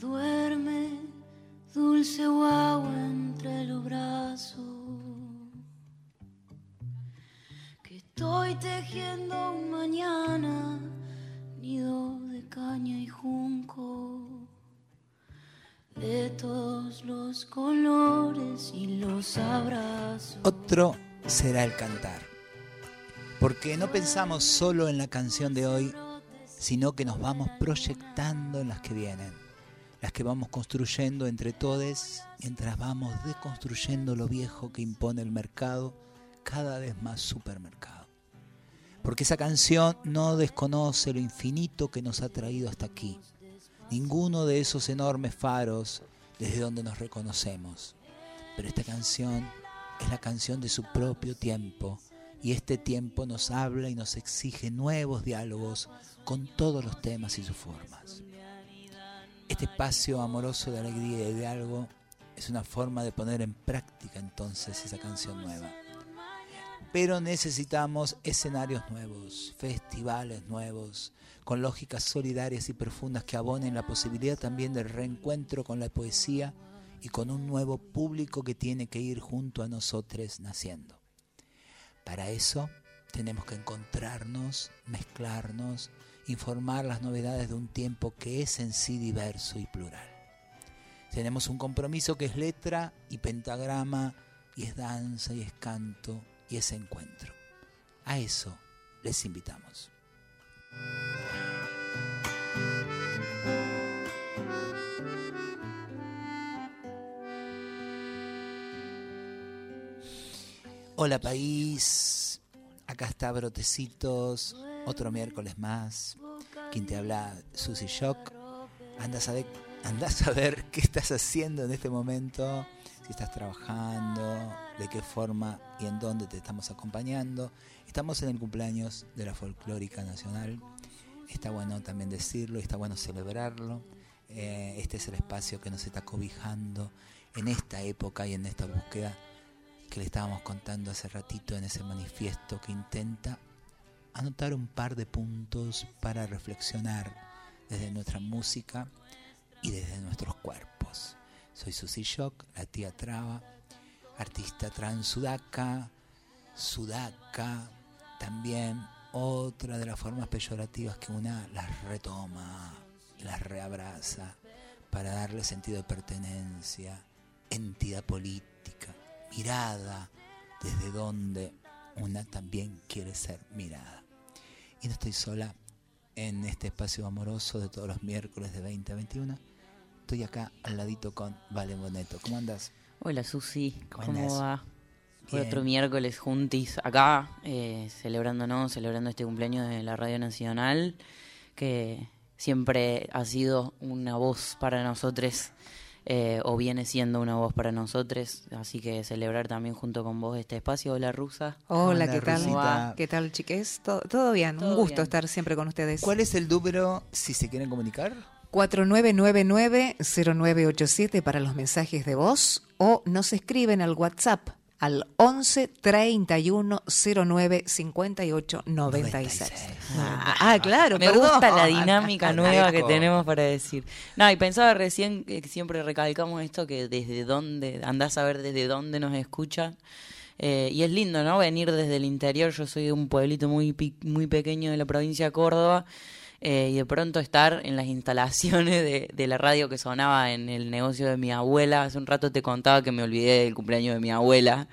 Duerme, dulce guagua entre los brazos. Que estoy tejiendo un mañana, nido de caña y junco. De todos los colores y los abrazos. Otro será el cantar. Porque no pensamos solo en la canción de hoy, sino que nos vamos proyectando en las que vienen, las que vamos construyendo entre todos mientras vamos deconstruyendo lo viejo que impone el mercado, cada vez más supermercado. Porque esa canción no desconoce lo infinito que nos ha traído hasta aquí, ninguno de esos enormes faros desde donde nos reconocemos. Pero esta canción es la canción de su propio tiempo y este tiempo nos habla y nos exige nuevos diálogos con todos los temas y sus formas. Este espacio amoroso de alegría y de algo es una forma de poner en práctica entonces esa canción nueva. Pero necesitamos escenarios nuevos, festivales nuevos, con lógicas solidarias y profundas que abonen la posibilidad también del reencuentro con la poesía y con un nuevo público que tiene que ir junto a nosotros naciendo. Para eso tenemos que encontrarnos, mezclarnos, informar las novedades de un tiempo que es en sí diverso y plural. Tenemos un compromiso que es letra y pentagrama, y es danza y es canto y es encuentro. A eso les invitamos. Hola país, acá está Brotecitos, otro miércoles más. Quien te habla, Susy Shock. Andas a, ver, andás a ver qué estás haciendo en este momento, si estás trabajando, de qué forma y en dónde te estamos acompañando. Estamos en el cumpleaños de la Folclórica Nacional. Está bueno también decirlo, está bueno celebrarlo. Eh, este es el espacio que nos está cobijando en esta época y en esta búsqueda que le estábamos contando hace ratito en ese manifiesto que intenta anotar un par de puntos para reflexionar desde nuestra música y desde nuestros cuerpos. Soy Susi Shock, la tía Traba, artista trans sudaca, sudaca, también otra de las formas peyorativas que una las retoma, las reabraza para darle sentido de pertenencia, entidad política mirada desde donde una también quiere ser mirada. Y no estoy sola en este espacio amoroso de todos los miércoles de 20 a 21. Estoy acá al ladito con Vale Boneto. ¿Cómo andas? Hola Susi, ¿cómo, va? otro miércoles juntis acá, eh, celebrándonos, celebrando este cumpleaños de la Radio Nacional, que siempre ha sido una voz para nosotros eh, o viene siendo una voz para nosotros. Así que celebrar también junto con vos este espacio. Hola, Rusa. Hola, ¿qué tal? ¿Qué tal, chiques? Todo, bien, un gusto estar siempre con ustedes. ¿Cuál es el número si se quieren comunicar? 4999-0987 para los mensajes de voz o nos escriben al WhatsApp al 11 31 09 58 96. Ah, claro, me gusta la dinámica nueva que tenemos para decir. No, y pensaba recién que siempre recalcamos esto que desde dónde, andás a ver desde dónde nos escucha. Eh, y es lindo, ¿no? Venir desde el interior. Yo soy de un pueblito muy, muy pequeño de la provincia de Córdoba. Eh, y de pronto estar en las instalaciones de, de, la radio que sonaba en el negocio de mi abuela. Hace un rato te contaba que me olvidé del cumpleaños de mi abuela,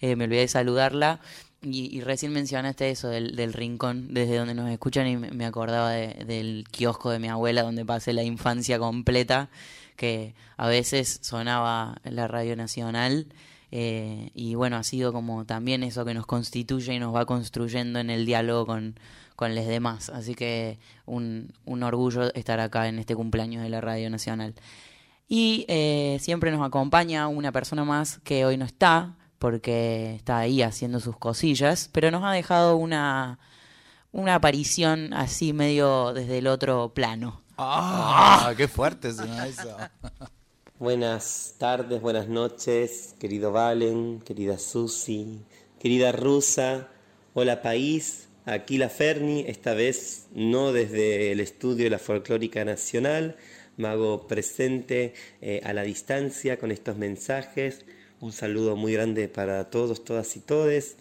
eh, me olvidé de saludarla. Y, recién mencionaste eso del, del, rincón, desde donde nos escuchan, y me acordaba del kiosco de mi abuela, donde pasé la infancia completa, que a veces sonaba la radio nacional. Eh, y bueno, ha sido como también eso que nos constituye y nos va construyendo en el diálogo con, con los demás. Así que un, un orgullo estar acá en este cumpleaños de la Radio Nacional. Y eh, siempre nos acompaña una persona más que hoy no está, porque está ahí haciendo sus cosillas, pero nos ha dejado una, una aparición así medio desde el otro plano. ¡Ah! ¡Qué fuerte es eso! Buenas tardes, buenas noches, querido Valen, querida Susi, querida Rusa, hola país, Aquí la Ferni, esta vez no desde el estudio de la Folclórica Nacional, me hago presente eh, a la distancia con estos mensajes. Un saludo muy grande para todos, todas y todes.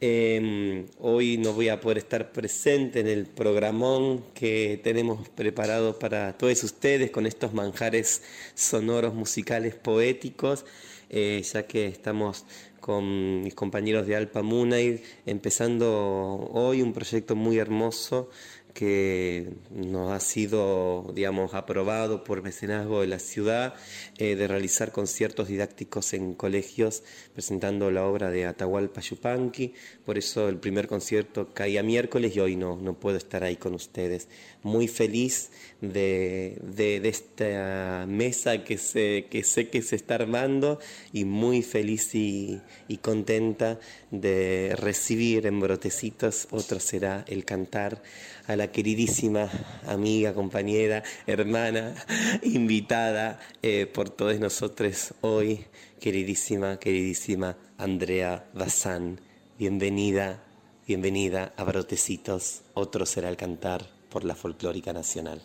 Em, hoy no voy a poder estar presente en el programón que tenemos preparado para todos ustedes con estos manjares sonoros, musicales, poéticos, eh, ya que estamos con mis compañeros de Alpa Munay empezando hoy un proyecto muy hermoso que nos ha sido, digamos, aprobado por mecenazgo de la ciudad eh, de realizar conciertos didácticos en colegios presentando la obra de Atahualpa Yupanqui. Por eso el primer concierto caía miércoles y hoy no, no puedo estar ahí con ustedes. Muy feliz de, de, esta mesa que, se, que sé que se está armando y muy feliz y, y contenta de recibir en brotecitos, otro será el cantar a la queridísima amiga, compañera, hermana, invitada eh, por todos nosotros hoy, queridísima, queridísima Andrea Bazán. Bienvenida, bienvenida a Brotecitos, otro será el cantar por la folclórica nacional.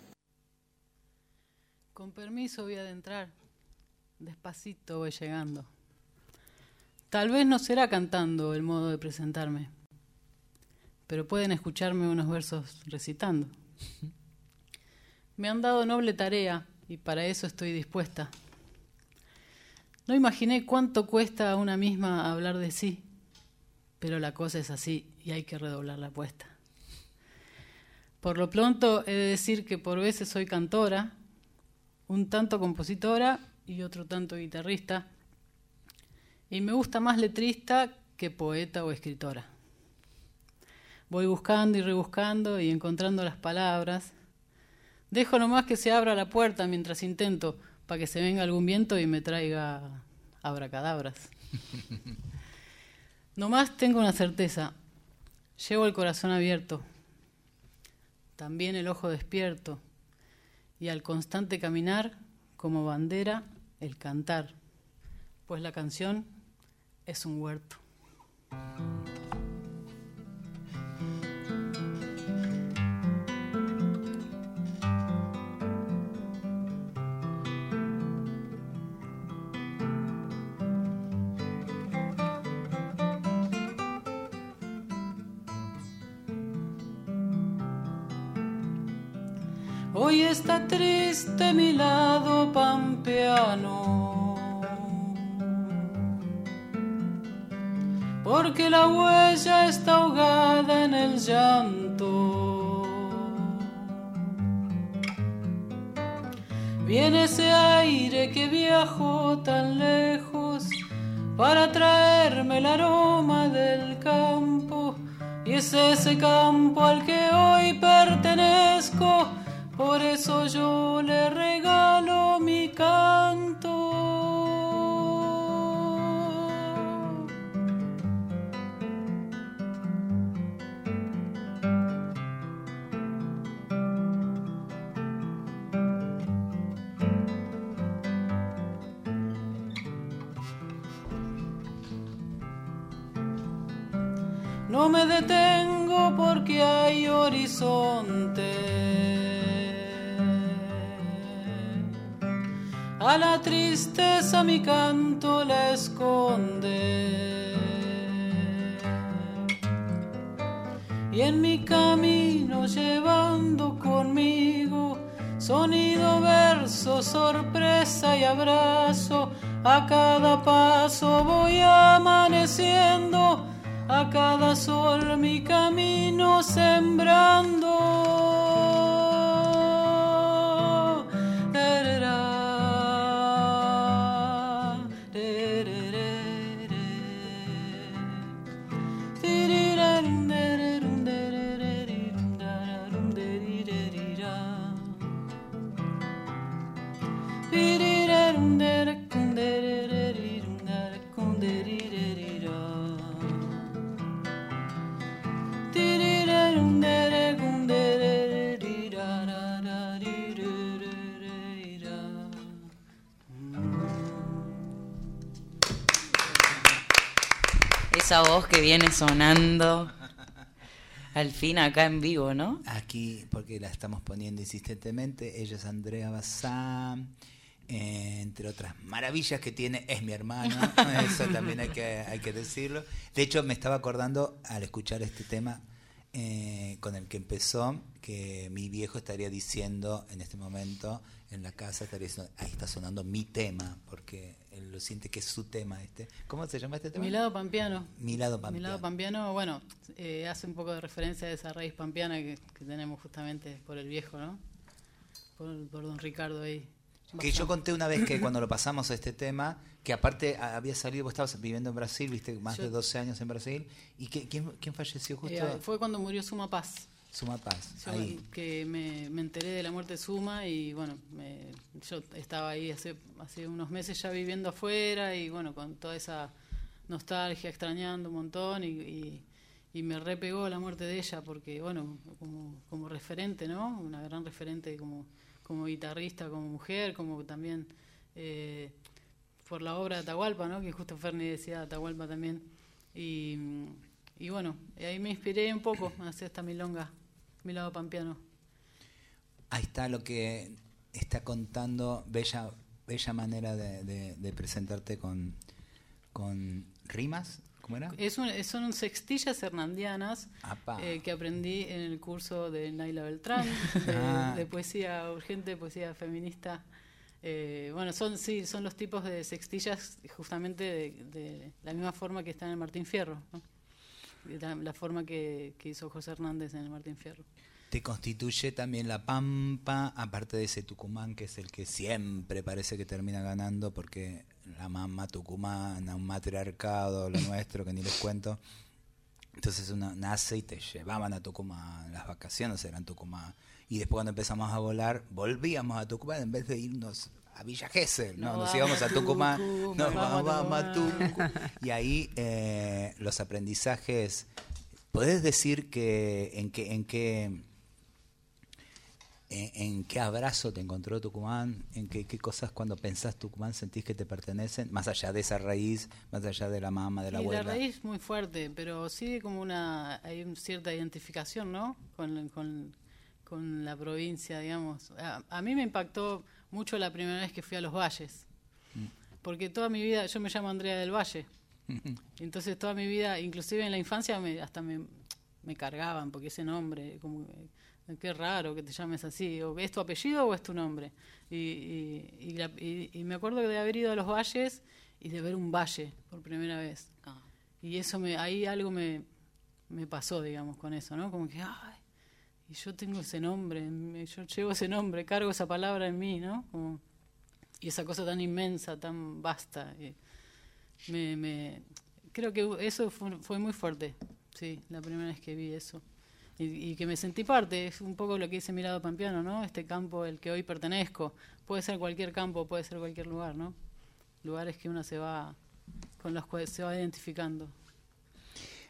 Con permiso voy a adentrar, despacito voy llegando. Tal vez no será cantando el modo de presentarme pero pueden escucharme unos versos recitando. Me han dado noble tarea y para eso estoy dispuesta. No imaginé cuánto cuesta a una misma hablar de sí, pero la cosa es así y hay que redoblar la apuesta. Por lo pronto he de decir que por veces soy cantora, un tanto compositora y otro tanto guitarrista, y me gusta más letrista que poeta o escritora. Voy buscando y rebuscando y encontrando las palabras. Dejo nomás que se abra la puerta mientras intento para que se venga algún viento y me traiga abracadabras. nomás tengo una certeza. Llevo el corazón abierto, también el ojo despierto y al constante caminar como bandera el cantar, pues la canción es un huerto. Triste mi lado pampeano, porque la huella está ahogada en el llanto. Viene ese aire que viajó tan lejos para traerme el aroma del campo, y es ese campo al que hoy pertenezco. Por eso yo le regalo mi canto. A la tristeza mi canto la esconde. Y en mi camino llevando conmigo sonido, verso, sorpresa y abrazo, a cada paso voy amaneciendo, a cada sol mi camino sembrando. Voz que viene sonando. Al fin acá en vivo, ¿no? Aquí, porque la estamos poniendo insistentemente. Ella es Andrea Bazán. Entre otras maravillas que tiene, es mi hermano, eso también hay que, hay que decirlo. De hecho, me estaba acordando al escuchar este tema eh, con el que empezó, que mi viejo estaría diciendo en este momento en la casa, estaría diciendo, ahí está sonando mi tema, porque él lo siente que es su tema este. ¿Cómo se llama este tema? Mi lado pampeano. Mi lado pampeano. Mi lado pampeano, bueno, eh, hace un poco de referencia a esa raíz pampeana que, tenemos justamente por el viejo, ¿no? Por, por don Ricardo ahí. Que yo conté una vez que cuando lo pasamos a este tema, que aparte había salido, vos estabas viviendo en Brasil, viste, más de 12 años en Brasil, ¿y que, quién, quién, falleció justo? Eh, fue cuando murió Suma Paz. Suma Paz, ahí. Que me, me, enteré de la muerte de Suma y bueno, yo estaba ahí hace, hace unos meses ya viviendo afuera y bueno, con toda esa nostalgia, extrañando un montón y, y, me repegó la muerte de ella porque bueno, como, como referente, ¿no? Una gran referente como como guitarrista, como mujer, como también eh, por la obra de Atahualpa, ¿no? que justo Ferni decía Atahualpa también. Y, y bueno, ahí me inspiré un poco a hacer esta milonga, mi lado pampeano. Ahí está lo que está contando, bella, bella manera de, presentarte con, con rimas, ¿Cómo era? Es son sextillas hernandianas eh, que aprendí en el curso de Naila Beltrán, ah. de, poesía urgente, poesía feminista. Eh, bueno, son sí, son los tipos de sextillas justamente de, la misma forma que está en Martín Fierro, la, forma que, que hizo José Hernández en el Martín Fierro te constituye también la Pampa, aparte de ese Tucumán que es el que siempre parece que termina ganando porque la mamá tucumana, un matriarcado, lo nuestro, que ni les cuento. Entonces uno nace y te llevaban a Tucumán, las vacaciones eran Tucumán. Y después cuando empezamos a volar, volvíamos a Tucumán en vez de irnos a Villa Gesell, ¿no? nos íbamos a Tucumán, nos vamos, a Tucumán. Y ahí eh, los aprendizajes, ¿podés decir que en qué... En qué en, qué abrazo te encontró Tucumán, en qué, cosas cuando pensás Tucumán sentís que te pertenecen, más allá de esa raíz, más allá de la mamá, de la abuela. La raíz muy fuerte, pero sí como una, hay una cierta identificación, ¿no? Con, con, con la provincia, digamos. A, mí me impactó mucho la primera vez que fui a los valles, mm. porque toda mi vida, yo me llamo Andrea del Valle, entonces toda mi vida, inclusive en la infancia, me, hasta me, me cargaban, porque ese nombre, como qué raro que te llames así, o ¿es tu apellido o es tu nombre? Y, y, me acuerdo de haber ido a los valles y de ver un valle por primera vez. Ah. Y eso me, ahí algo me, me pasó, digamos, con eso, ¿no? Como que, ay, y yo tengo ese nombre, yo llevo ese nombre, cargo esa palabra en mí, ¿no? y esa cosa tan inmensa, tan vasta. me, me, creo que eso fue, fue muy fuerte, sí, la primera vez que vi eso y, que me sentí parte, es un poco lo que dice Mirado Pampiano, ¿no? Este campo el que hoy pertenezco, puede ser cualquier campo, puede ser cualquier lugar, ¿no? Lugares que uno se va, con los cuales se va identificando.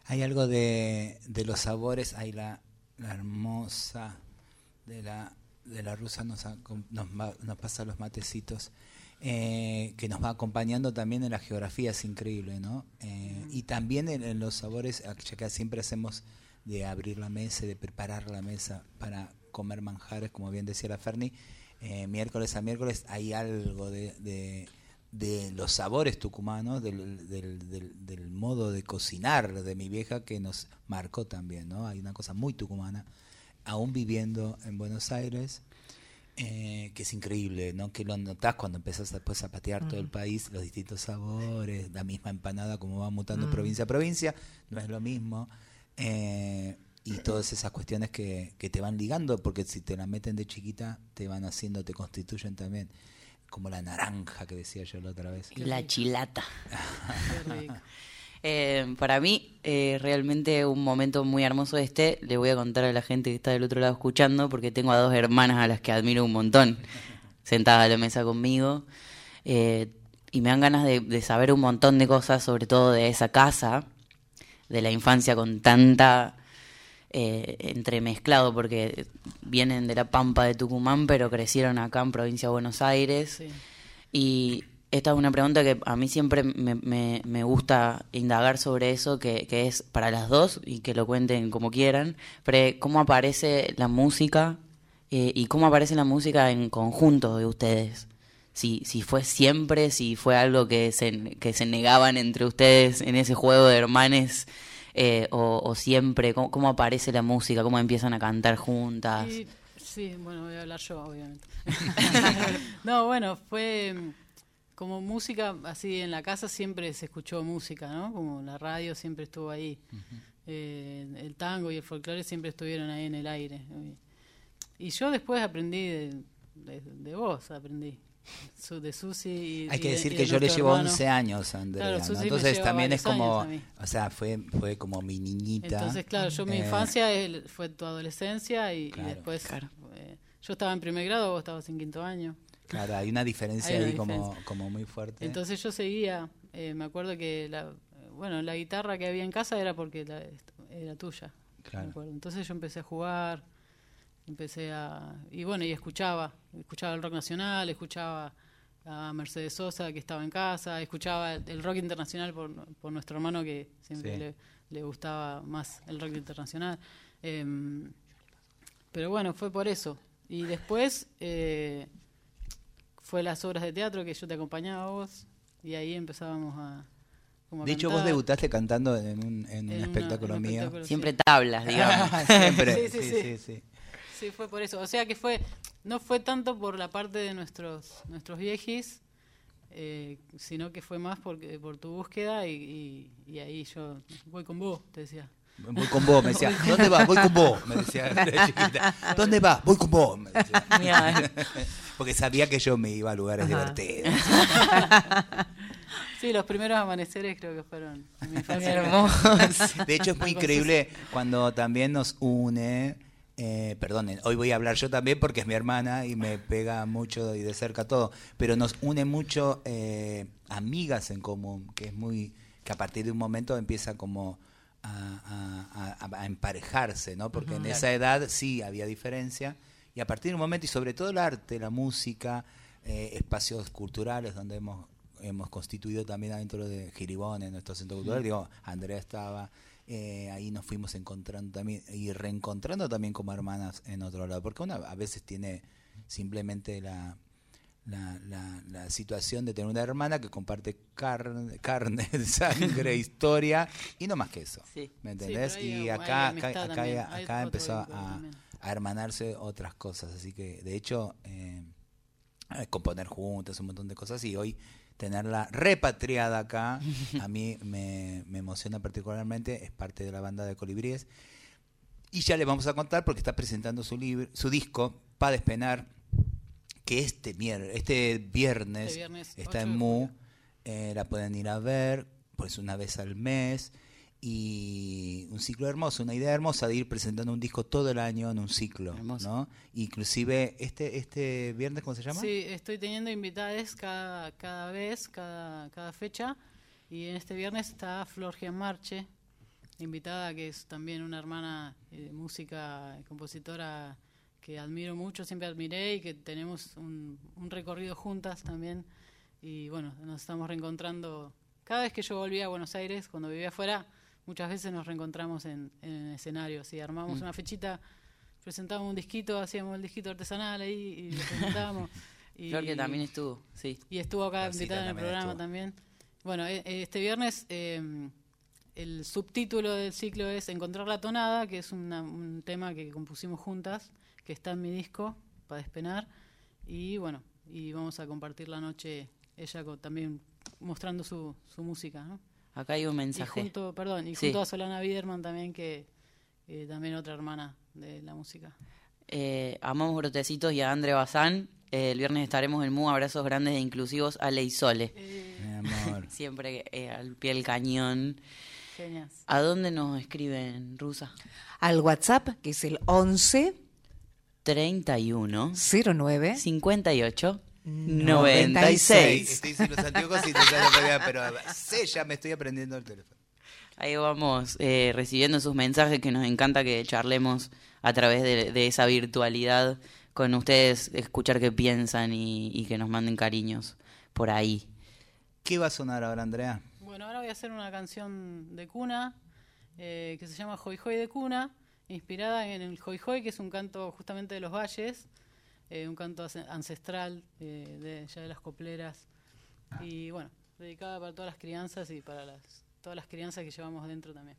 Hay algo de, de los sabores, hay la, la hermosa de la, de la rusa nos, nos, nos pasa los matecitos. Eh, que nos va acompañando también en la geografía, es increíble, ¿no? Eh, y también en, los sabores, ya que siempre hacemos de abrir la mesa, de preparar la mesa para comer manjares, como bien decía la Ferni. Eh, miércoles a miércoles hay algo de, de, los sabores tucumanos, del, del, del, modo de cocinar de mi vieja que nos marcó también, ¿no? Hay una cosa muy tucumana, aún viviendo en Buenos Aires, eh, que es increíble, ¿no? Que lo notás cuando empezás después a patear todo el país, los distintos sabores, la misma empanada como va mutando provincia a provincia, no es lo mismo. Eh, y todas esas cuestiones que, que, te van ligando, porque si te la meten de chiquita, te van haciendo, te constituyen también. Como la naranja que decía yo la otra vez. Y la chilata. eh, para mí, eh, realmente un momento muy hermoso este, le voy a contar a la gente que está del otro lado escuchando, porque tengo a dos hermanas a las que admiro un montón, sentadas a la mesa conmigo. Eh, y me dan ganas de, de saber un montón de cosas, sobre todo de esa casa, de la infancia con tanta eh, entremezclado, porque vienen de la Pampa de Tucumán, pero crecieron acá en provincia de Buenos Aires. Y, esta es una pregunta que a mí siempre me, me, gusta indagar sobre eso, que, que, es para las dos y que lo cuenten como quieran, pero cómo aparece la música eh, y cómo aparece la música en conjunto de ustedes. Si, si fue siempre, si fue algo que se, que se negaban entre ustedes en ese juego de hermanes, eh, o, siempre, ¿cómo, aparece la música, cómo empiezan a cantar juntas. sí, bueno, voy a hablar yo, obviamente. no, bueno, fue como música, así en la casa siempre se escuchó música, ¿no? Como la radio siempre estuvo ahí. Eh, el tango y el folclore siempre estuvieron ahí en el aire. Y yo después aprendí de, vos, aprendí. De Susi y, Hay que decir que yo le llevo 11 años a Andrea, entonces también es como, o sea, fue fue como mi niñita. Entonces, claro, yo mi eh, infancia fue tu adolescencia y, después eh, yo estaba en primer grado, vos estabas en quinto año. Claro, hay una diferencia ahí Como, como muy fuerte. Entonces yo seguía, eh, me acuerdo que la, bueno, la guitarra que había en casa era porque era tuya. Claro. Entonces yo empecé a jugar, empecé a... Y bueno, y escuchaba, escuchaba el rock nacional, escuchaba a Mercedes Sosa que estaba en casa, escuchaba el, rock internacional por, por, nuestro hermano que siempre le, gustaba más el rock internacional. Em, pero bueno, fue por eso. Y después... Eh, fue las obras de teatro que yo te acompañaba a vos y ahí empezábamos a... de hecho, vos debutaste cantando en un, en un espectáculo mío. Siempre tablas, digamos. Siempre, sí sí sí, sí sí, fue por eso. O sea que fue no fue tanto por la parte de nuestros nuestros viejis, eh, sino que fue más porque por tu búsqueda y, y, ahí yo voy con vos, te decía. Voy con vos, me decía. ¿Dónde vas? Voy con vos, me decía chiquita. ¿Dónde vas? Voy con vos, me decía. Porque sabía que yo me iba a lugares divertidos. Sí, los primeros amaneceres creo que fueron mi De hecho, es muy increíble cuando también nos une. Eh, perdonen, hoy voy a hablar yo también porque es mi hermana y me pega mucho y de cerca todo, pero nos une mucho eh, amigas en común, que es muy, que a partir de un momento empieza como a, emparejarse, ¿no? Porque en esa edad sí había diferencia y a partir de un momento, y sobre todo el arte, la música, eh, espacios culturales donde hemos, hemos constituido también adentro de Giribón, en nuestro centro cultural, digo, Andrea estaba, eh, ahí nos fuimos encontrando también y reencontrando también como hermanas en otro lado, porque una a veces tiene simplemente la la, la, la, situación de tener una hermana que comparte carne, carne sangre, historia y no más que eso. ¿Me entendés? y acá, acá, acá, empezó a, a, hermanarse otras cosas. Así que, de hecho, eh, componer juntas, un montón de cosas. Y hoy tenerla repatriada acá, a mí me, me emociona particularmente. Es parte de la banda de Colibríes. Y ya le vamos a contar porque está presentando su, libro, su disco, Pa Despenar que este, este viernes, este está en Mu, eh, la pueden ir a ver, pues una vez al mes, y un ciclo hermoso, una idea hermosa de ir presentando un disco todo el año en un ciclo, ¿no? Inclusive este este viernes ¿cómo se llama? Sí, estoy teniendo invitadas cada, cada vez, cada, cada fecha y en este viernes está Flor Marche, invitada que es también una hermana de eh, música, compositora que admiro mucho, siempre admiré y que tenemos un, recorrido juntas también. Y bueno, nos estamos reencontrando. Cada vez que yo volvía a Buenos Aires, cuando vivía afuera, muchas veces nos reencontramos en, en escenarios y armamos mm. una fechita, presentábamos un disquito, hacíamos el disquito artesanal ahí y lo presentábamos. y, que también estuvo, sí. Y estuvo acá invitada en el programa también. Bueno, e, este viernes eh, el subtítulo del ciclo es Encontrar la tonada, que es un tema que compusimos juntas que está en mi disco, para despenar. Y bueno, y vamos a compartir la noche ella también mostrando su, su música. ¿no? Acá hay un mensaje. Y junto, perdón, y junto a Solana Biderman también, que también otra hermana de la música. Eh, amamos Brotecitos y a Andre Bazán. Eh, el viernes estaremos en MU, abrazos grandes e inclusivos a Leisole. Eh. Mi amor. Siempre eh, al pie del cañón. Genias. ¿A dónde nos escriben, Rusa? Al WhatsApp, que es el 11 31 09 58 96. Estoy diciendo los anteojos y te pero sé, ya me estoy aprendiendo el teléfono. Ahí vamos eh, recibiendo sus mensajes que nos encanta que charlemos a través de, esa virtualidad con ustedes, escuchar qué piensan y, que nos manden cariños por ahí. ¿Qué va a sonar ahora, Andrea? Bueno, ahora voy a hacer una canción de cuna eh, que se llama Hoy Hoy de cuna, inspirada en el Hoy Hoy, que es un canto justamente de los valles, eh, un canto ancestral eh, de ya de las copleras. Y bueno, dedicada para todas las crianzas y para las, todas las crianzas que llevamos dentro también.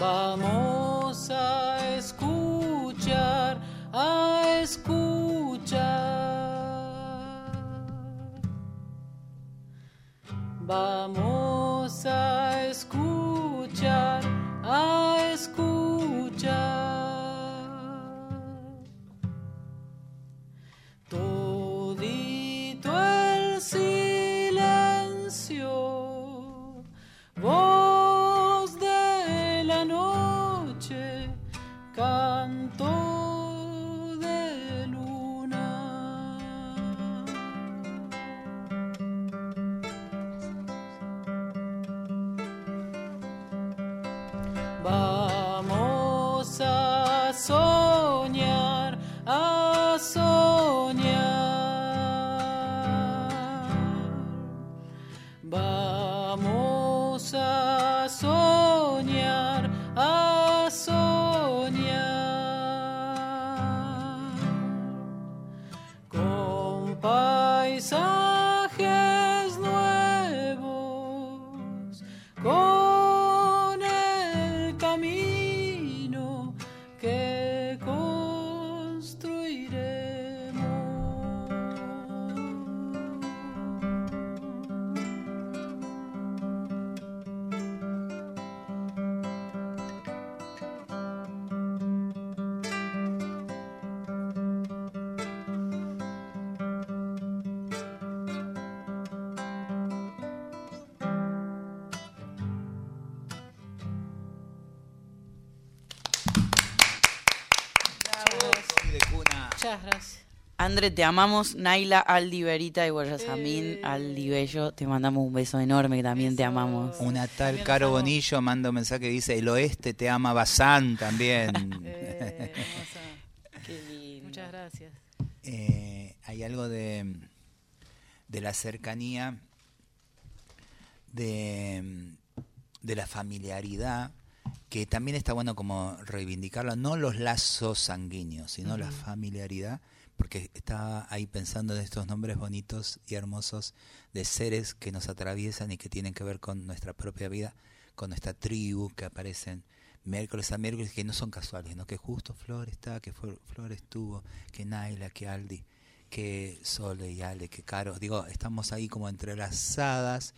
Vamos a escuchar, a escuchar. Vamos. Andre, te amamos. Naila, Aldi, Verita y Guayasamín, eh. Aldi Bello, te mandamos un beso enorme, que también te amamos. Una tal Caro Bonillo manda un mensaje que dice, el oeste te ama Bazán también. Eh, Qué Muchas gracias. Eh, hay algo de, de la cercanía, de, de la familiaridad, que también está bueno como reivindicarlo, no los lazos sanguíneos, sino la familiaridad porque estaba ahí pensando en estos nombres bonitos y hermosos de seres que nos atraviesan y que tienen que ver con nuestra propia vida, con nuestra tribu, que aparecen miércoles a miércoles, que no son casuales, ¿no? que justo Flor está, que Flor estuvo, que Naila, que Aldi, que Sole y Ale, que Caro. Digo, estamos ahí como entrelazadas.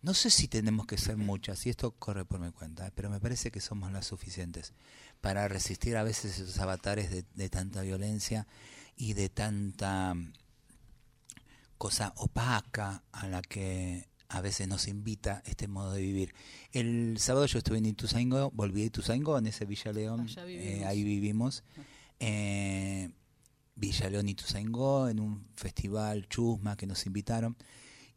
No sé si tenemos que ser muchas, y esto corre por mi cuenta, ¿eh? pero me parece que somos las suficientes para resistir a veces esos avatares de, de tanta violencia y de tanta cosa opaca a la que a veces nos invita este modo de vivir. El sábado yo estuve en Ituzaingó, volví a Ituzaingó, en ese Villa León, eh, ahí vivimos. Eh, Villa León Ituzaingó, en un festival chusma que nos invitaron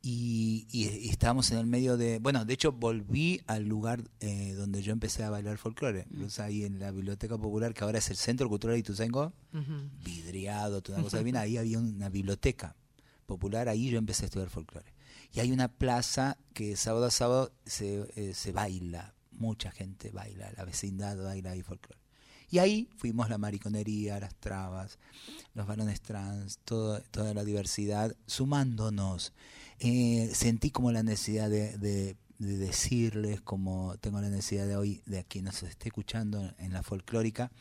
y, y, estábamos en el medio de, bueno, de hecho volví al lugar eh, donde yo empecé a bailar folclore, mm. ahí en la Biblioteca Popular, que ahora es el Centro Cultural de Ituzaingó, vidriado, toda una cosa bien, ahí había una biblioteca popular, ahí yo empecé a estudiar folclore. Y hay una plaza que sábado a sábado se, eh, se baila mucha gente baila, la vecindad baila y folclore. Y ahí fuimos la mariconería, las trabas, los varones trans, toda la diversidad, sumándonos. Eh, sentí como la necesidad de, decirles, como tengo la necesidad de hoy, de quien nos esté escuchando en la folclórica,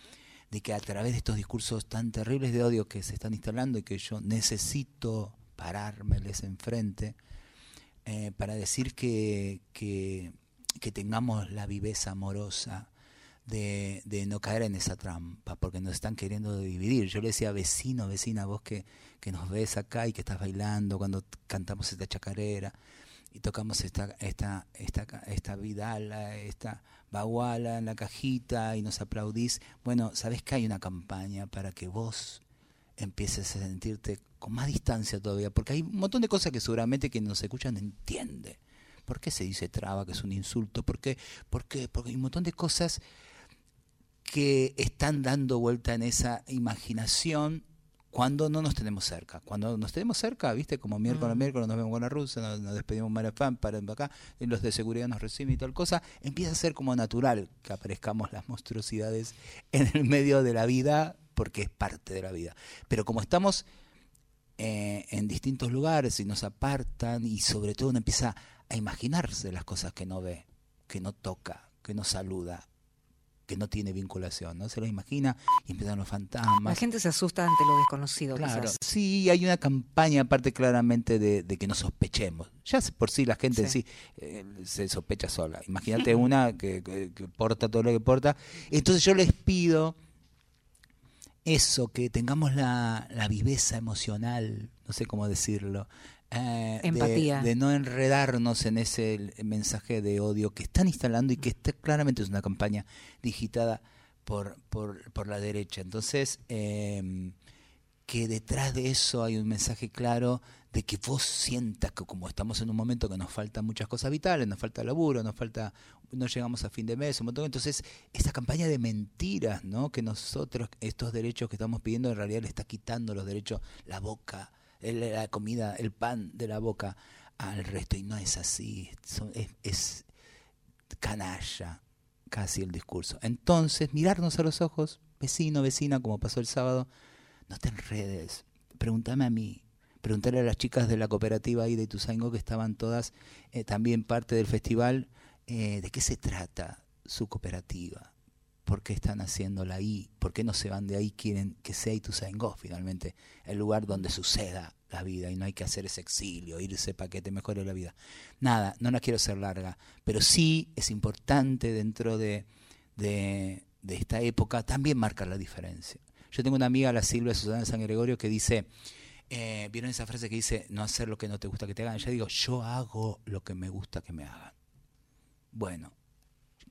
de que a través de estos discursos tan terribles de odio que se están instalando y que yo necesito parármeles enfrente, eh, para decir que, que tengamos la viveza amorosa, de, de, no caer en esa trampa, porque nos están queriendo dividir. Yo le decía, vecino, vecina, vos que, que nos ves acá y que estás bailando cuando cantamos esta chacarera y tocamos esta, esta, esta, esta vidala, esta baguala en la cajita y nos aplaudís. Bueno, sabés que hay una campaña para que vos empieces a sentirte con más distancia todavía, porque hay un montón de cosas que seguramente quien nos escuchan entiende. ¿Por qué se dice traba, que es un insulto? ¿Por qué? ¿Por qué? Porque hay un montón de cosas que están dando vuelta en esa imaginación cuando no nos tenemos cerca. Cuando nos tenemos cerca, viste, como miércoles, mm. miércoles nos vemos con la rusa, nos, despedimos Marafán, para acá, y los de seguridad nos reciben y tal cosa, empieza a ser como natural que aparezcamos las monstruosidades en el medio de la vida, porque es parte de la vida. Pero como estamos eh, en distintos lugares y nos apartan, y sobre todo uno empieza a imaginarse las cosas que no ve, que no toca, que no saluda, que no tiene vinculación, ¿no? Se lo imagina y empiezan los fantasmas. La gente se asusta ante lo desconocido, claro. Sí, hay una campaña aparte claramente de, que no sospechemos. Ya por sí la gente sí, eh, se sospecha sola. Imagínate una que, porta todo lo que porta. Entonces yo les pido eso, que tengamos la, la viveza emocional, no sé cómo decirlo, eh, Empatía. De, no enredarnos en ese mensaje de odio que están instalando y que está, claramente es una campaña digitada por, por, por la derecha. Entonces, em, que detrás de eso hay un mensaje claro de que vos sientas que como estamos en un momento que nos faltan muchas cosas vitales, nos falta laburo, nos falta, no llegamos a fin de mes, un montón. Entonces, esta campaña de mentiras, ¿no? Que nosotros, estos derechos que estamos pidiendo, en realidad le está quitando los derechos, la boca, la comida, el pan de la boca al resto. Y no es así, es, canalla casi el discurso. Entonces, mirarnos a los ojos, vecino, vecina, como pasó el sábado, no te enredes, pregúntame a mí, preguntarle a las chicas de la cooperativa ahí de Ituzaingó que estaban todas eh, también parte del festival, eh, de qué se trata su cooperativa, por qué están haciéndola ahí, por qué no se van de ahí, quieren que sea Ituzaingó finalmente, el lugar donde suceda la vida y no hay que hacer ese exilio, irse para que te mejore la vida. Nada, no la quiero hacer larga, pero sí es importante dentro de, de, esta época también marcar la diferencia. Yo tengo una amiga, la Silvia Susana San Gregorio, que dice, eh, ¿vieron esa frase que dice, no hacer lo que no te gusta que te hagan? Yo digo, yo hago lo que me gusta que me hagan. Bueno,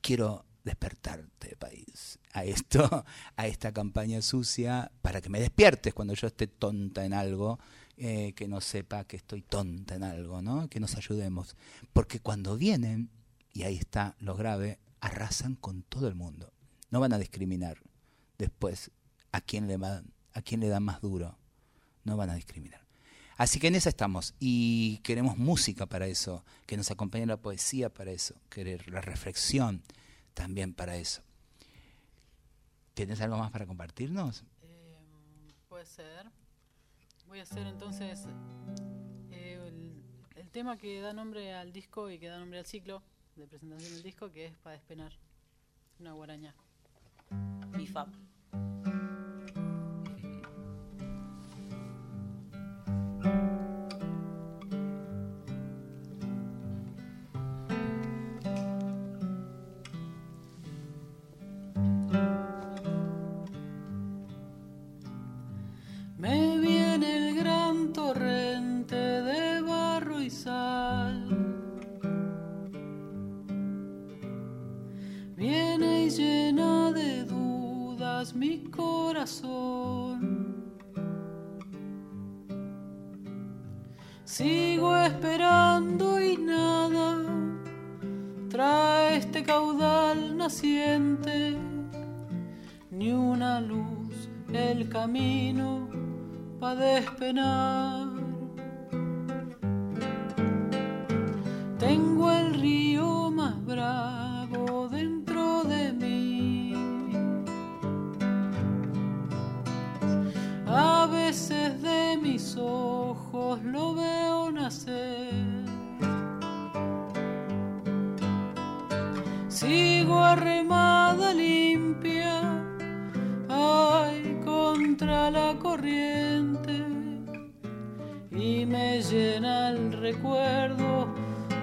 quiero despertarte, país, a esto, a esta campaña sucia, para que me despiertes cuando yo esté tonta en algo, eh, que no sepa que estoy tonta en algo, ¿no? Que nos ayudemos. Porque cuando vienen, y ahí está lo grave, arrasan con todo el mundo. No van a discriminar después a quién le, va, a quién le da más duro. No van a discriminar. Así que en esa estamos y queremos música para eso, que nos acompañe la poesía para eso, querer la reflexión, también para eso. ¿Tienes algo más para compartirnos? Eh, puede ser. Voy a hacer entonces eh, el, tema que da nombre al disco y que da nombre al ciclo de presentación del disco, que es Para despenar, una guaraña. Bifab. Sigo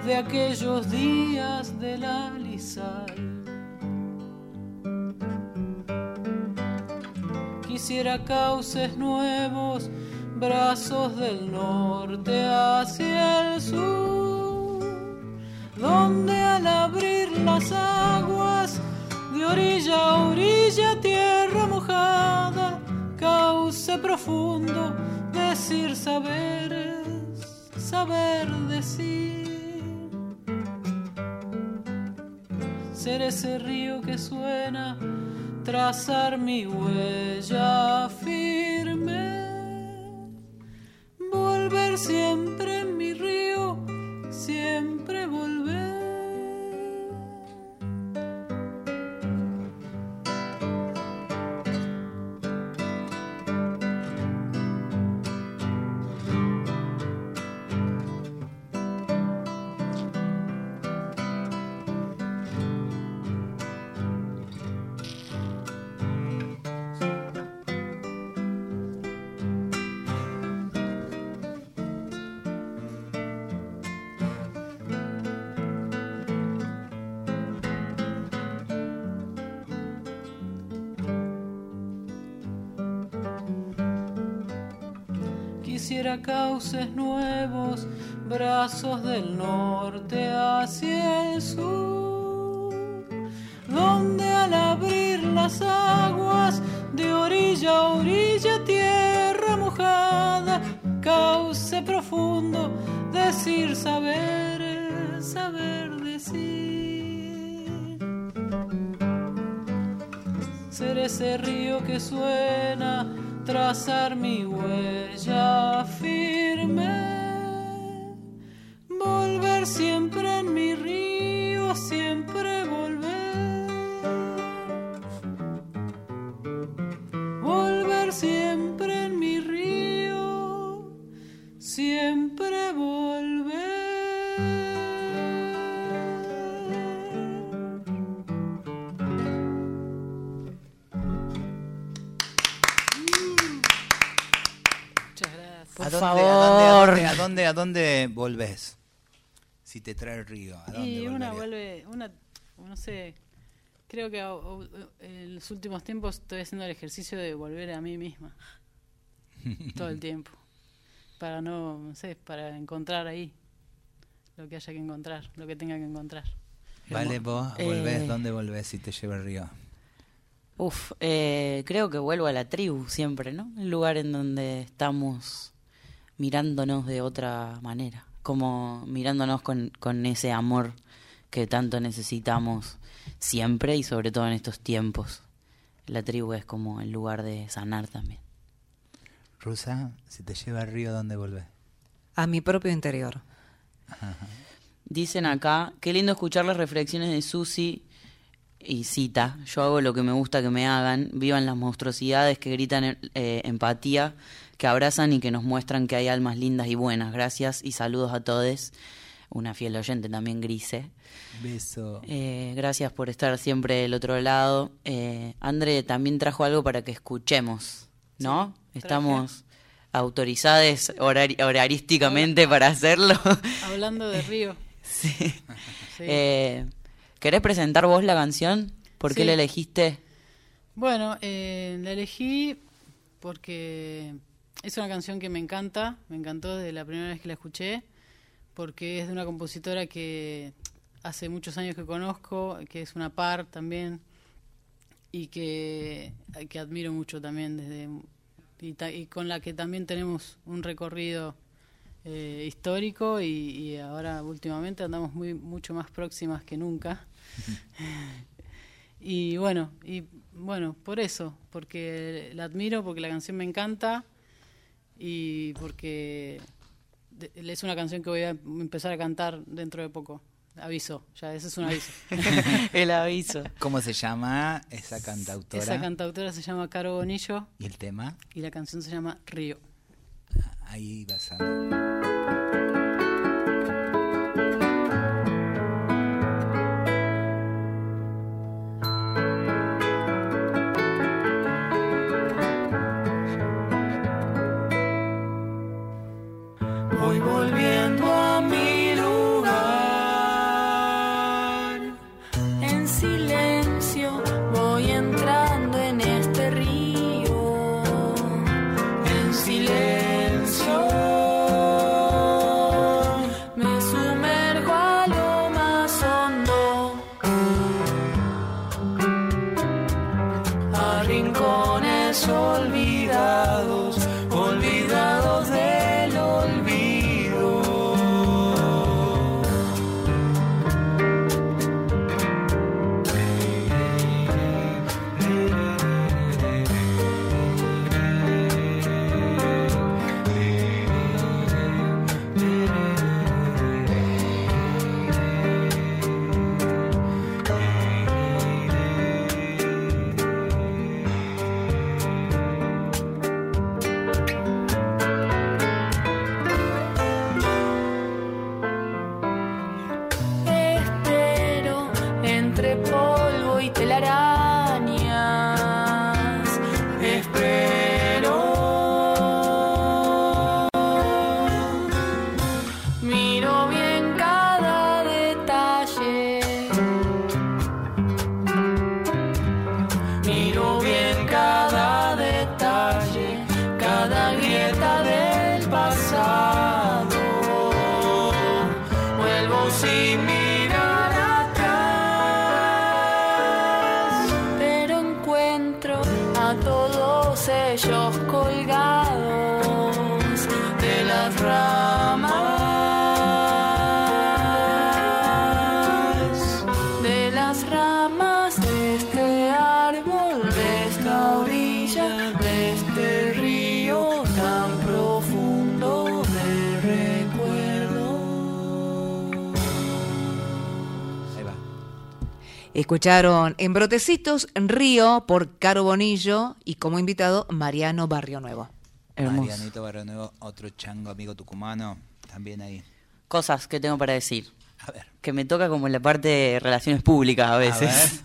de aquellos días de la lisal. quisiera cauces nuevos, brazos del norte hacia el sur, donde al abrir las aguas de orilla a orilla, tierra mojada, cauce profundo, decir saberes, saber decir. Ser ese río que suena trazar mi huella firme, volver siempre en mi río, siempre volver. Nuevos, brazos del norte hacia el sur, donde al abrir las aguas de orilla a orilla, tierra mojada, cauce profundo, decir saber, saber decir. Ser ese río que suena trazar mi huella firme, a dónde, volvés? Si te trae el río, ¿a dónde Y una volverías? vuelve, una, no sé, creo que o- o- en los últimos tiempos estoy haciendo el ejercicio de volver a mí misma. Todo el tiempo. Para no, no sé, para encontrar ahí lo que haya que encontrar, lo que tenga que encontrar. Vale, vos Eh, volvés, ¿dónde volvés si te lleva el río? Uf, eh, creo que vuelvo a la tribu siempre, ¿no? El lugar en donde estamos mirándonos de otra manera, como mirándonos con, con ese amor que tanto necesitamos siempre y sobre todo en estos tiempos. La tribu es como el lugar de sanar también. Rusa, si te lleva el río, ¿dónde volvés? A mi propio interior. Dicen acá, qué lindo escuchar las reflexiones de Susi y cita, yo hago lo que me gusta que me hagan, vivan las monstruosidades que gritan eh, empatía, que abrazan y que nos muestran que hay almas lindas y buenas. Gracias y saludos a todos. Una fiel oyente también, Grise. Beso. Eh, gracias por estar siempre del otro lado. Eh, André también trajo algo para que escuchemos, ¿no? Estamos autorizados horari- horarísticamente para hacerlo. Hablando de río. sí. Sí. Eh, ¿Querés presentar vos la canción? ¿Por qué Sí. la elegiste? Bueno, eh, la elegí porque es una canción que me encanta, me encantó desde la primera vez que la escuché, porque es de una compositora que hace muchos años que conozco, que es una par también, y que, que admiro mucho también desde y, ta- y con la que también tenemos un recorrido eh, histórico y, y ahora últimamente andamos muy mucho más próximas que nunca. Y bueno, y bueno, por eso, porque la admiro, porque la canción me encanta y porque es una canción que voy a empezar a cantar dentro de poco. Aviso, ya ese es un aviso. El aviso. ¿Cómo se llama esa cantautora? Esa cantautora se llama Caro Bonillo ¿Y el tema? y la canción se llama Río. Ahí vas a... rincones olvidados. Escucharon en Brotecitos Río por Caro Bonillo y como invitado Mariano Barrio Nuevo. Marianito Barrio Nuevo, otro chango amigo tucumano, también ahí. Cosas que tengo para decir. A ver. Que me toca como en la parte de relaciones públicas a veces.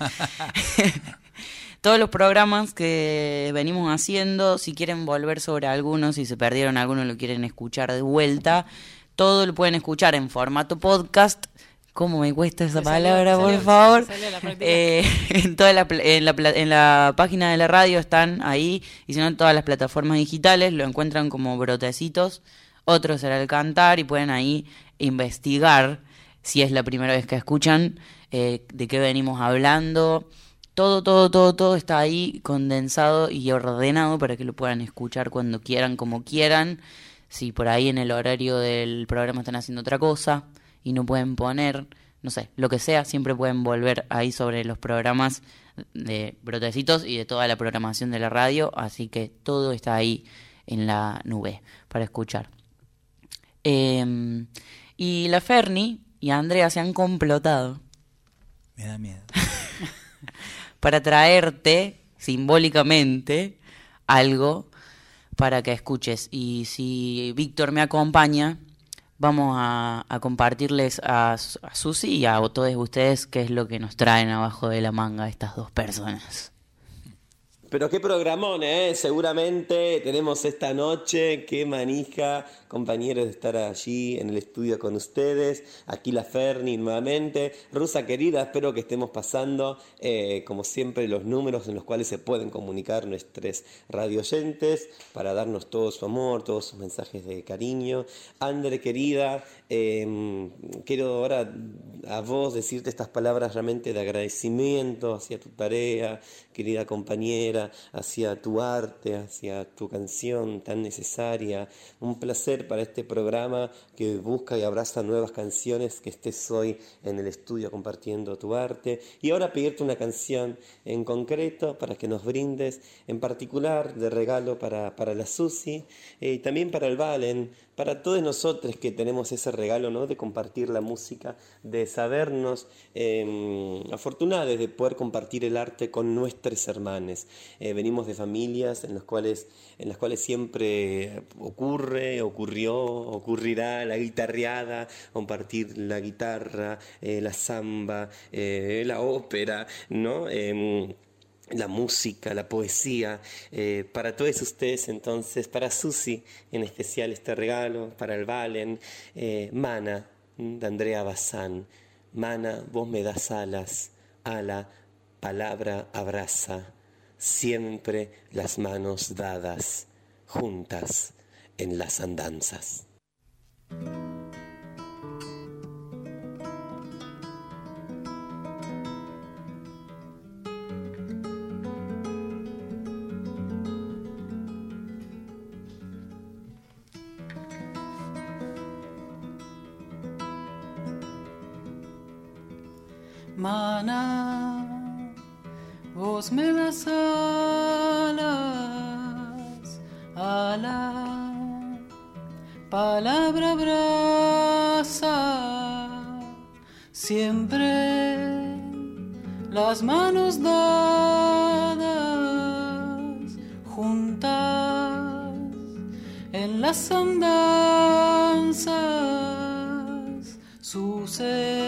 Todos los programas que venimos haciendo, si quieren volver sobre algunos, si se perdieron algunos, lo quieren escuchar de vuelta, todo lo pueden escuchar en formato podcast ¿Cómo me cuesta esa palabra, por favor? Eh, en, toda la, en, la, en, la, página de la radio están ahí, y si no, en todas las plataformas digitales lo encuentran como brotecitos. Otro será el cantar, y pueden ahí investigar, si es la primera vez que escuchan, eh, de qué venimos hablando. Todo, todo, todo, todo está ahí condensado y ordenado para que lo puedan escuchar cuando quieran, como quieran. Si por ahí en el horario del programa están haciendo otra cosa y no pueden poner, no sé, lo que sea, siempre pueden volver ahí sobre los programas de Brotecitos y de toda la programación de la radio, así que todo está ahí en la nube para escuchar. Em, y la Ferni y Andrea se han complotado. Me da miedo. para traerte simbólicamente algo para que escuches. Y si Víctor me acompaña, vamos a, compartirles a, a Susi y a todos ustedes qué es lo que nos traen abajo de la manga estas dos personas. Pero qué programón, ¿eh? Seguramente tenemos esta noche, qué manija, compañeros de estar allí en el estudio con ustedes. Aquí la Ferni nuevamente. Rusa querida, espero que estemos pasando, eh, como siempre, los números en los cuales se pueden comunicar nuestros radioyentes para darnos todo su amor, todos sus mensajes de cariño. Andre querida, em, quiero ahora a vos decirte estas palabras realmente de agradecimiento hacia tu tarea, querida compañera, hacia tu arte, hacia tu canción tan necesaria. Un placer para este programa que busca y abraza nuevas canciones, que estés hoy en el estudio compartiendo tu arte. Y ahora pedirte una canción en concreto para que nos brindes, en particular de regalo para, para la Susi eh, y también para el Valen, para todos nosotros que tenemos ese regalo ¿no? de compartir la música, de sabernos eh, afortunados de poder compartir el arte con nuestros hermanos. Eh, venimos de familias en las, cuales, en las cuales siempre ocurre, ocurrió, ocurrirá la guitarreada, compartir la guitarra, eh, la samba, eh, la ópera, ¿no? La música, la poesía, eh, para todos ustedes entonces, para Susi en especial este regalo, para el Valen, eh, Mana de Andrea Bazán, Mana, vos me das alas, ala, palabra abraza, siempre las manos dadas, juntas en las andanzas. Mana, vos me das alas a la palabra brasa, siempre las manos dadas juntas en las andanzas, suceden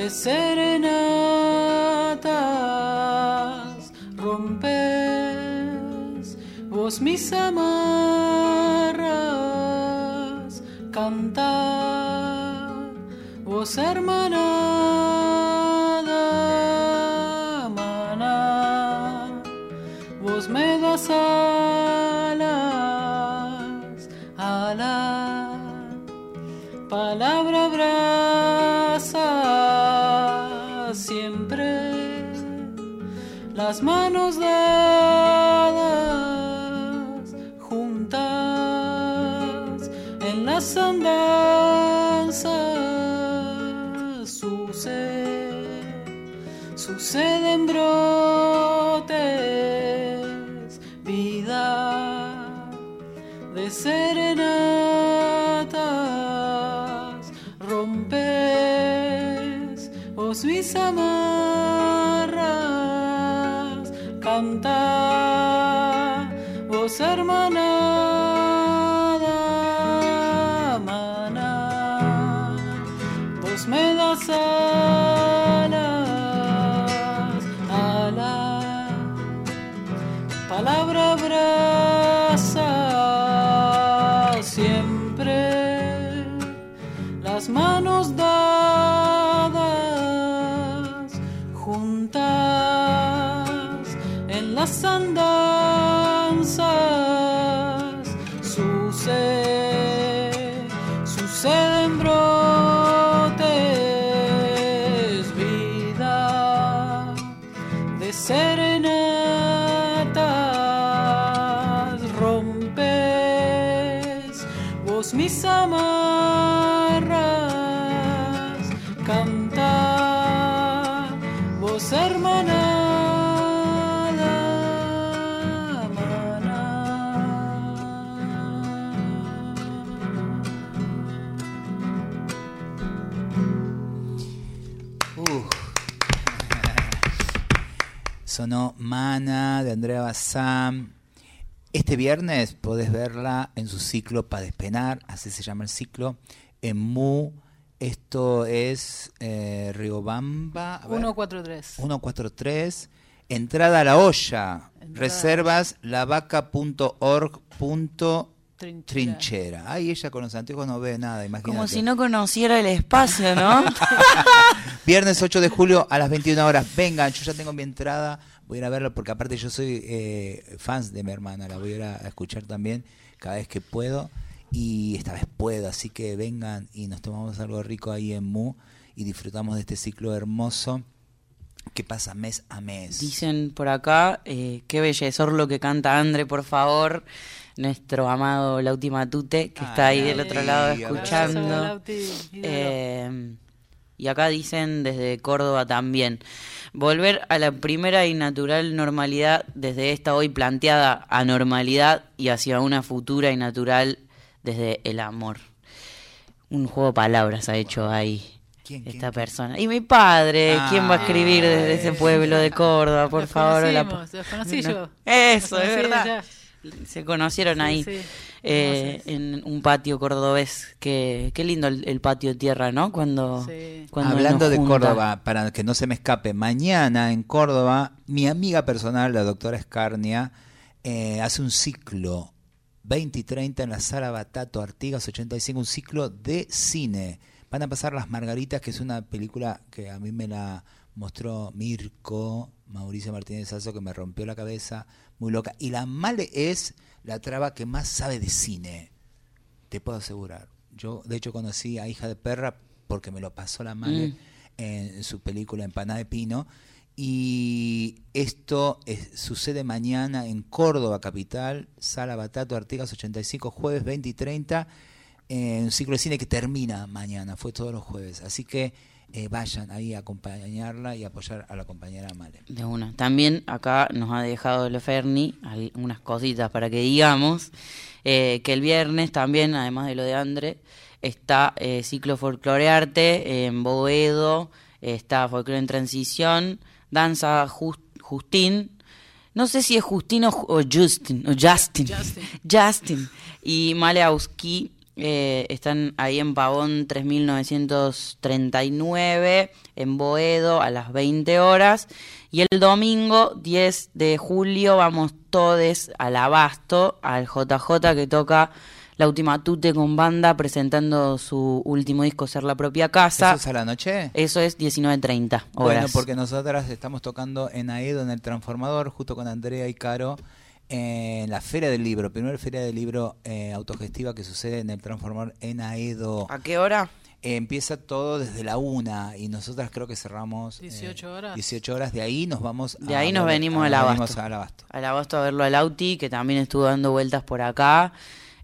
de serenatas, rompes vos mis amarras, De Andrea Bazán. Este viernes podés verla en su ciclo para despenar, así se llama el ciclo, en Mu. Esto es eh, Riobamba. a ver, 143. 143. Entrada a la olla. Reservas lavaca.org. Trinchera. Trinchera. Ay, ella con los anteojos no ve nada, imagínate. Como si no conociera el espacio, ¿no? Viernes 8 de julio a las 21 horas. Vengan, yo ya tengo mi entrada. Voy a ir a verlo porque aparte yo soy eh, fans de mi hermana. La voy a ir a, escuchar también cada vez que puedo. Y esta vez puedo, así que vengan y nos tomamos algo rico ahí en Mu y disfrutamos de este ciclo hermoso que pasa mes a mes. Dicen por acá, eh, qué bellezor lo que canta Andre, por favor. Nuestro amado Lauti Matute, que está ahí del otro lado escuchando. Lauti. Eh, Y acá dicen desde Córdoba también. Volver a la primera y natural normalidad desde esta hoy planteada anormalidad y hacia una futura y natural desde el amor. Un juego de palabras ha hecho ahí esta persona. Y mi padre, ¿quién va a escribir desde ese pueblo de Córdoba? Por favor. La... conocí yo. Eso, es verdad. Se conocieron ahí. Eh, en un patio cordobés. Qué, qué lindo el, patio de tierra, ¿no? Cuando, Hablando de Córdoba, para que no se me escape, mañana en Córdoba, mi amiga personal, la doctora Escarnia, eh, hace un ciclo 20 y 30 en la sala Batato Artigas 85, un ciclo de cine. Van a pasar Las Margaritas, que es una película que a mí me la mostró Mirko, Mauricio Martínez Sazo, que me rompió la cabeza, muy loca. Y la Male es la traba que más sabe de cine, te puedo asegurar. Yo, de hecho, conocí a Hija de Perra porque me lo pasó la Male mm. en su película Empanada de Pino. Y esto sucede mañana en Córdoba, capital, Sala Batato, Artigas 85, jueves 20 y 30, en un ciclo de cine que termina mañana, fue todos los jueves. Así que eh, vayan ahí a acompañarla y apoyar a la compañera Male. De una. También acá nos ha dejado Leferni algunas cositas para que digamos eh, que el viernes también, además de lo de Andre, está eh, ciclo folclorearte en Boedo, está folclore en transición, danza Justín, no sé si es Justino o Justin, o Justin, Justin, Justin y Maleowski eh, están ahí en Pavón 3939, en Boedo, a las 20 horas. Y el domingo 10 de julio vamos todos al Abasto, al JJ que toca la última tute con banda presentando su último disco Ser la propia casa. ¿Eso es a la noche? Eso es 19.30 horas. Bueno, porque nosotras estamos tocando en Aedo, en el Transformador, justo con Andrea y Caro en la Feria del Libro, primera Feria del Libro eh, autogestiva que sucede en el Transformador en Aedo. ¿A qué hora? Eh, empieza todo desde la una y nosotras creo que cerramos 18 eh, horas. 18 horas, de ahí nos vamos De ahí nos venimos al abasto. al abasto. Al abasto a verlo al Auti, que también estuvo dando vueltas por acá.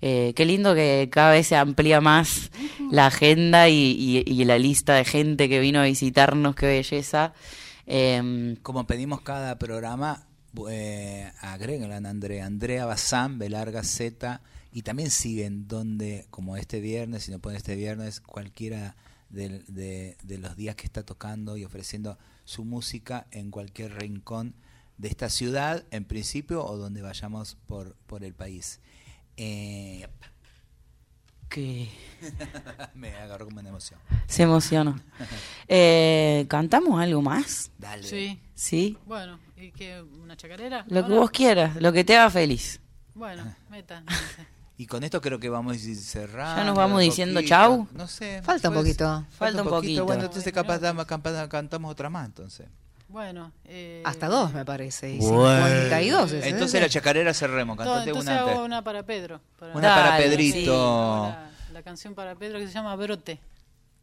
qué lindo que cada vez se amplía más la agenda y, y, la lista de gente que vino a visitarnos, qué belleza. Em, Como pedimos cada programa, eh, agréguenla Andrea, Andrea Bazán, Belarga Z, y también siguen donde, como este viernes, si no pueden este viernes, cualquiera de, los días que está tocando y ofreciendo su música en cualquier rincón de esta ciudad, en principio, o donde vayamos por, por el país. Eh, que me agarró como una emoción. Se emocionó. Eh, ¿Cantamos algo más? Dale. Sí. ¿Sí? Bueno, ¿y qué? ¿Una chacarera? Lo que vos quieras, lo que te haga feliz. Bueno, meta. Y con esto creo que vamos a ir cerrando. Ya nos vamos diciendo chau. No sé. Falta un poquito. Falta, un poquito. Bueno, entonces capaz cantamos otra más, entonces. Bueno, eh... hasta dos me parece. Y bueno. Entonces la chacarera cerremos. Cantate entonces una hago una para Pedro. Una para Pedrito. la, canción para Pedro que se llama Brote.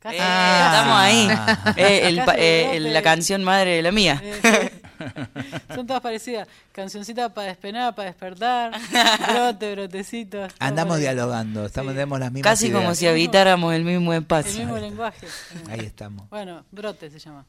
Eh, estamos ahí. Eh, eh, la canción madre de la mía. Son todas parecidas. Cancioncita para despenar, para despertar, brote, brotecito. Andamos dialogando, estamos, tenemos las mismas Casi como si habitáramos el mismo espacio. El mismo lenguaje. Ahí estamos. Bueno, brote se llama.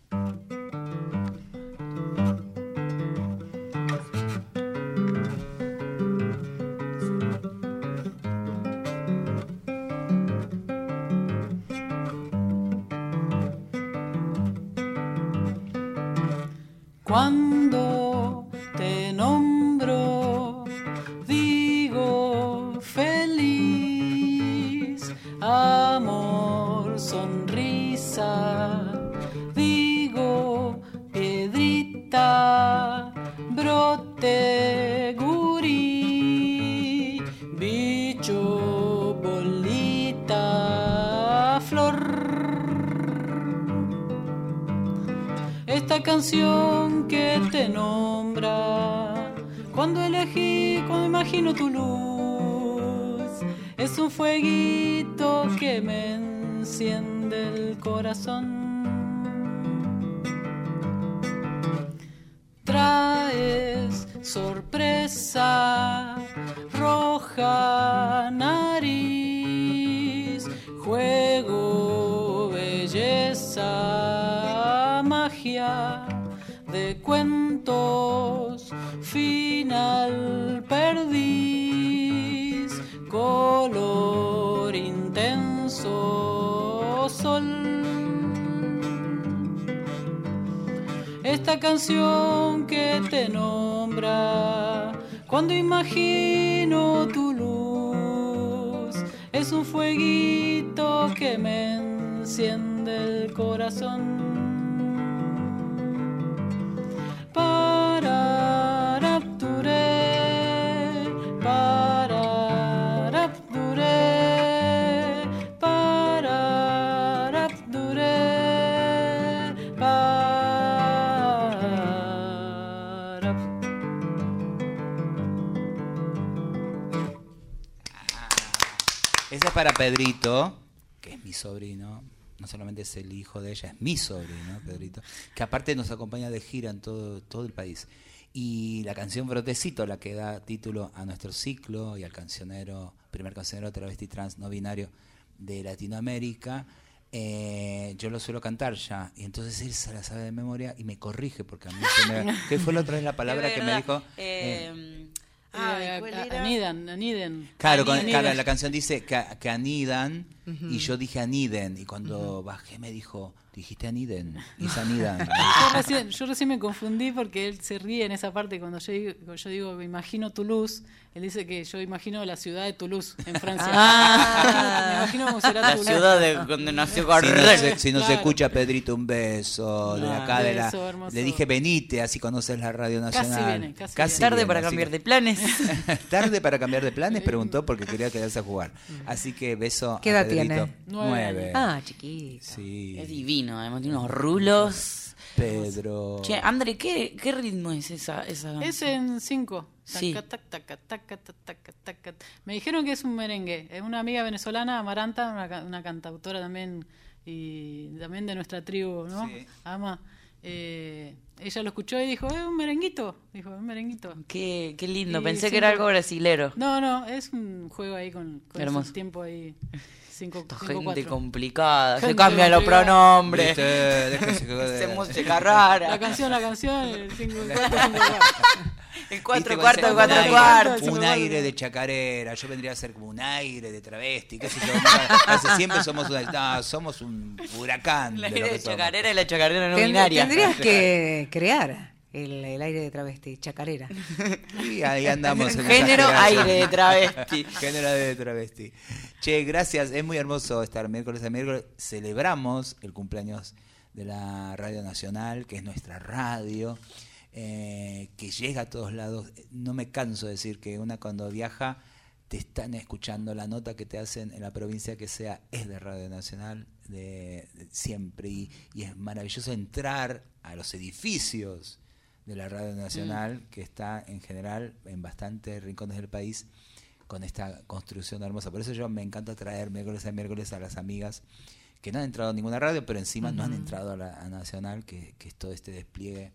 Esta canción que te nombra cuando imagino tu luz, es un fueguito que me enciende el corazón. Para Pedrito, que es mi sobrino, no solamente es el hijo de ella, es mi sobrino, Pedrito, que aparte nos acompaña de gira en todo, todo el país. Y la canción Brotecito, la que da título a nuestro ciclo y al cancionero, primer cancionero travesti trans no binario de Latinoamérica, eh, yo lo suelo cantar ya. Y entonces él se la sabe de memoria y me corrige, porque a mí me, ¿Qué fue la otra vez la palabra que me dijo? Eh, Ah, anidan, aniden. Claro, la canción dice que, anidan y yo dije aniden y cuando bajé me dijo, dijiste aniden y es anidan. yo, recién, me confundí porque él se ríe en esa parte cuando yo digo, yo digo me imagino Toulouse, él dice que yo imagino la ciudad de Toulouse en Francia. Ah. me imagino cómo será la ciudad de donde nació Si Si no se escucha Pedrito un beso de acá de la le dije venite así conoces la radio nacional. Casi viene, casi, tarde para cambiar de planes. tarde para cambiar de planes preguntó porque quería quedarse a jugar. Así que beso ¿Qué edad tiene? Nueve. Ah, chiquito. Sí. Es divino, además tiene unos rulos. Pedro. Che, André, ¿qué, ¿qué ritmo es esa? esa... Es en cinco. Sí. Me dijeron que es un merengue. Es una amiga venezolana, Amaranta, una, una cantautora también y también de nuestra tribu, ¿no? Sí. Ama. Eh, ella lo escuchó y dijo, es un merenguito. Dijo, un merenguito. Qué, qué lindo. Pensé que era algo brasilero. No, no, es un juego ahí con, con el tiempo ahí. Cinco, gente complicada, se cambian los pronombres. Se música rara. La canción, la canción, el 5 El 4 cuartos, 4 cuartos. Un aire de chacarera, yo vendría a ser como un aire de travesti, qué sé yo. siempre somos, una, somos un huracán. La aire de, chacarera y la chacarera no binaria. Tendrías que crear el, aire de travesti, chacarera. Y ahí andamos. En Género aire de travesti. Género de travesti. Che, gracias. Es muy hermoso estar miércoles a miércoles. Celebramos el cumpleaños de la Radio Nacional, que es nuestra radio, eh, que llega a todos lados. No me canso de decir que una cuando viaja te están escuchando la nota que te hacen en la provincia que sea es de Radio Nacional de, siempre y, y, es maravilloso entrar a los edificios de la Radio Nacional, mm. que está en general en bastantes rincones del país con esta construcción hermosa. Por eso yo me encanta traer miércoles a miércoles a las amigas que no han entrado a ninguna radio, pero encima no han entrado a la Nacional, que, es todo este despliegue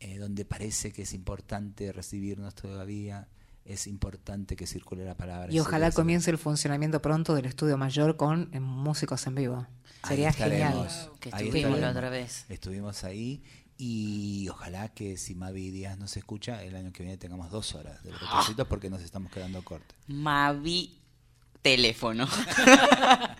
eh, donde parece que es importante recibirnos todavía, es importante que circule la palabra. Y ojalá comience el funcionamiento pronto del estudio mayor con eh, músicos en vivo. Sería genial. Que estuvimos la otra vez. Estuvimos ahí y ojalá que si Mavi Díaz nos escucha, el año que viene tengamos dos horas de propósito porque nos estamos quedando cortos. Mavi teléfono.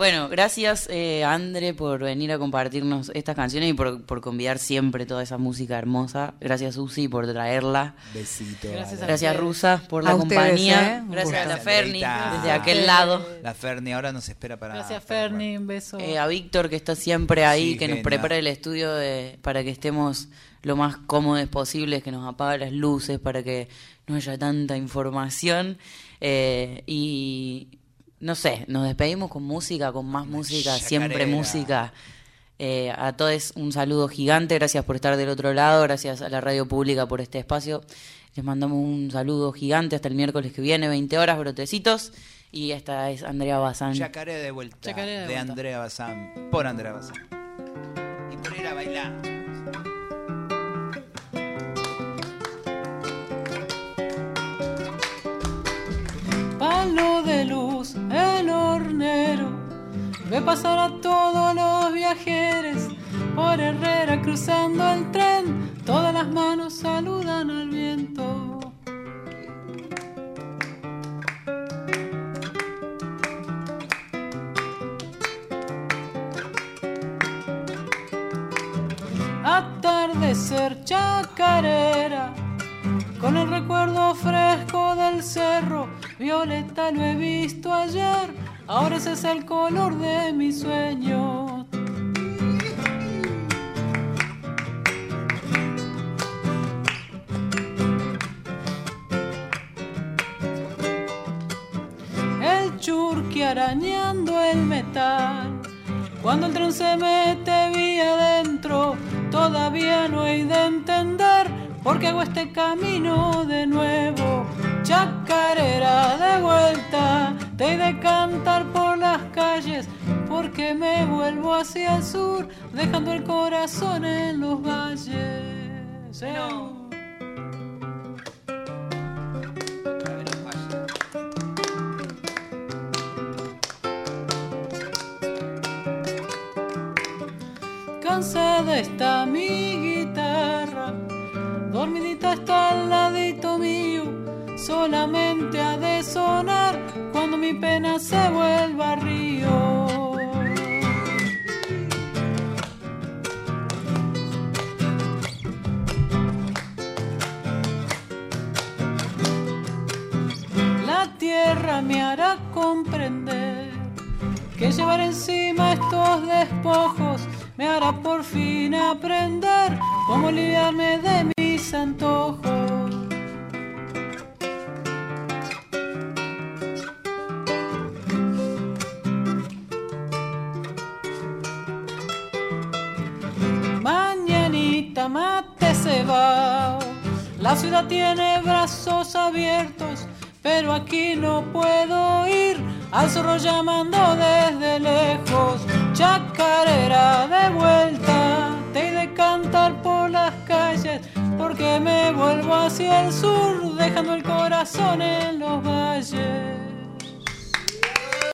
bueno, gracias eh, André por venir a compartirnos estas canciones y por, por convidar siempre toda esa música hermosa. Gracias Susi por traerla. Besito. Gracias, gracias Rusa por la compañía. ¿eh? Gracias a la Ferni desde aquel lado. La Ferni ahora nos espera para... Gracias Ferni, un beso. Eh, a Víctor que está siempre ahí, que nos prepara el estudio de, para que estemos lo más cómodos posibles, que nos apaga las luces para que no haya tanta información. Eh, y no sé, nos despedimos con música, con más música, siempre música. Eh, a todos un saludo gigante, gracias por estar del otro lado, gracias a la radio pública por este espacio. Les mandamos un saludo gigante hasta el miércoles que viene, 20 horas, brotecitos. Y esta es Andrea Bazán. Chacaré de vuelta. de, Andrea Bazán. Por Andrea Bazán. Y por ir a bailar. Palo de luz, el hornero, ve pasar a todos los viajeros por Herrera cruzando el tren, todas las manos saludan al viento. Atardecer chacarera, con el recuerdo fresco del cerro, violeta lo he visto ayer, ahora ese es el color de mi sueño. El churqui arañando el metal. Cuando el tren se mete vía adentro, todavía no hay de entender por qué hago este camino de nuevo. Chacarera de vuelta, te he de cantar por las calles, porque me vuelvo hacia el sur, dejando el corazón en los valles. cansada está mi está al ladito mío, solamente ha de sonar cuando mi pena se vuelva río. La tierra me hará comprender que llevar encima estos despojos me hará por fin aprender cómo olvidarme de mis antojos. Mañanita mate se va, la ciudad tiene brazos abiertos, pero aquí no puedo ir. Al zorro llamando desde lejos, chacarera de vuelta, vuelvo hacia el sur, dejando el corazón en los valles.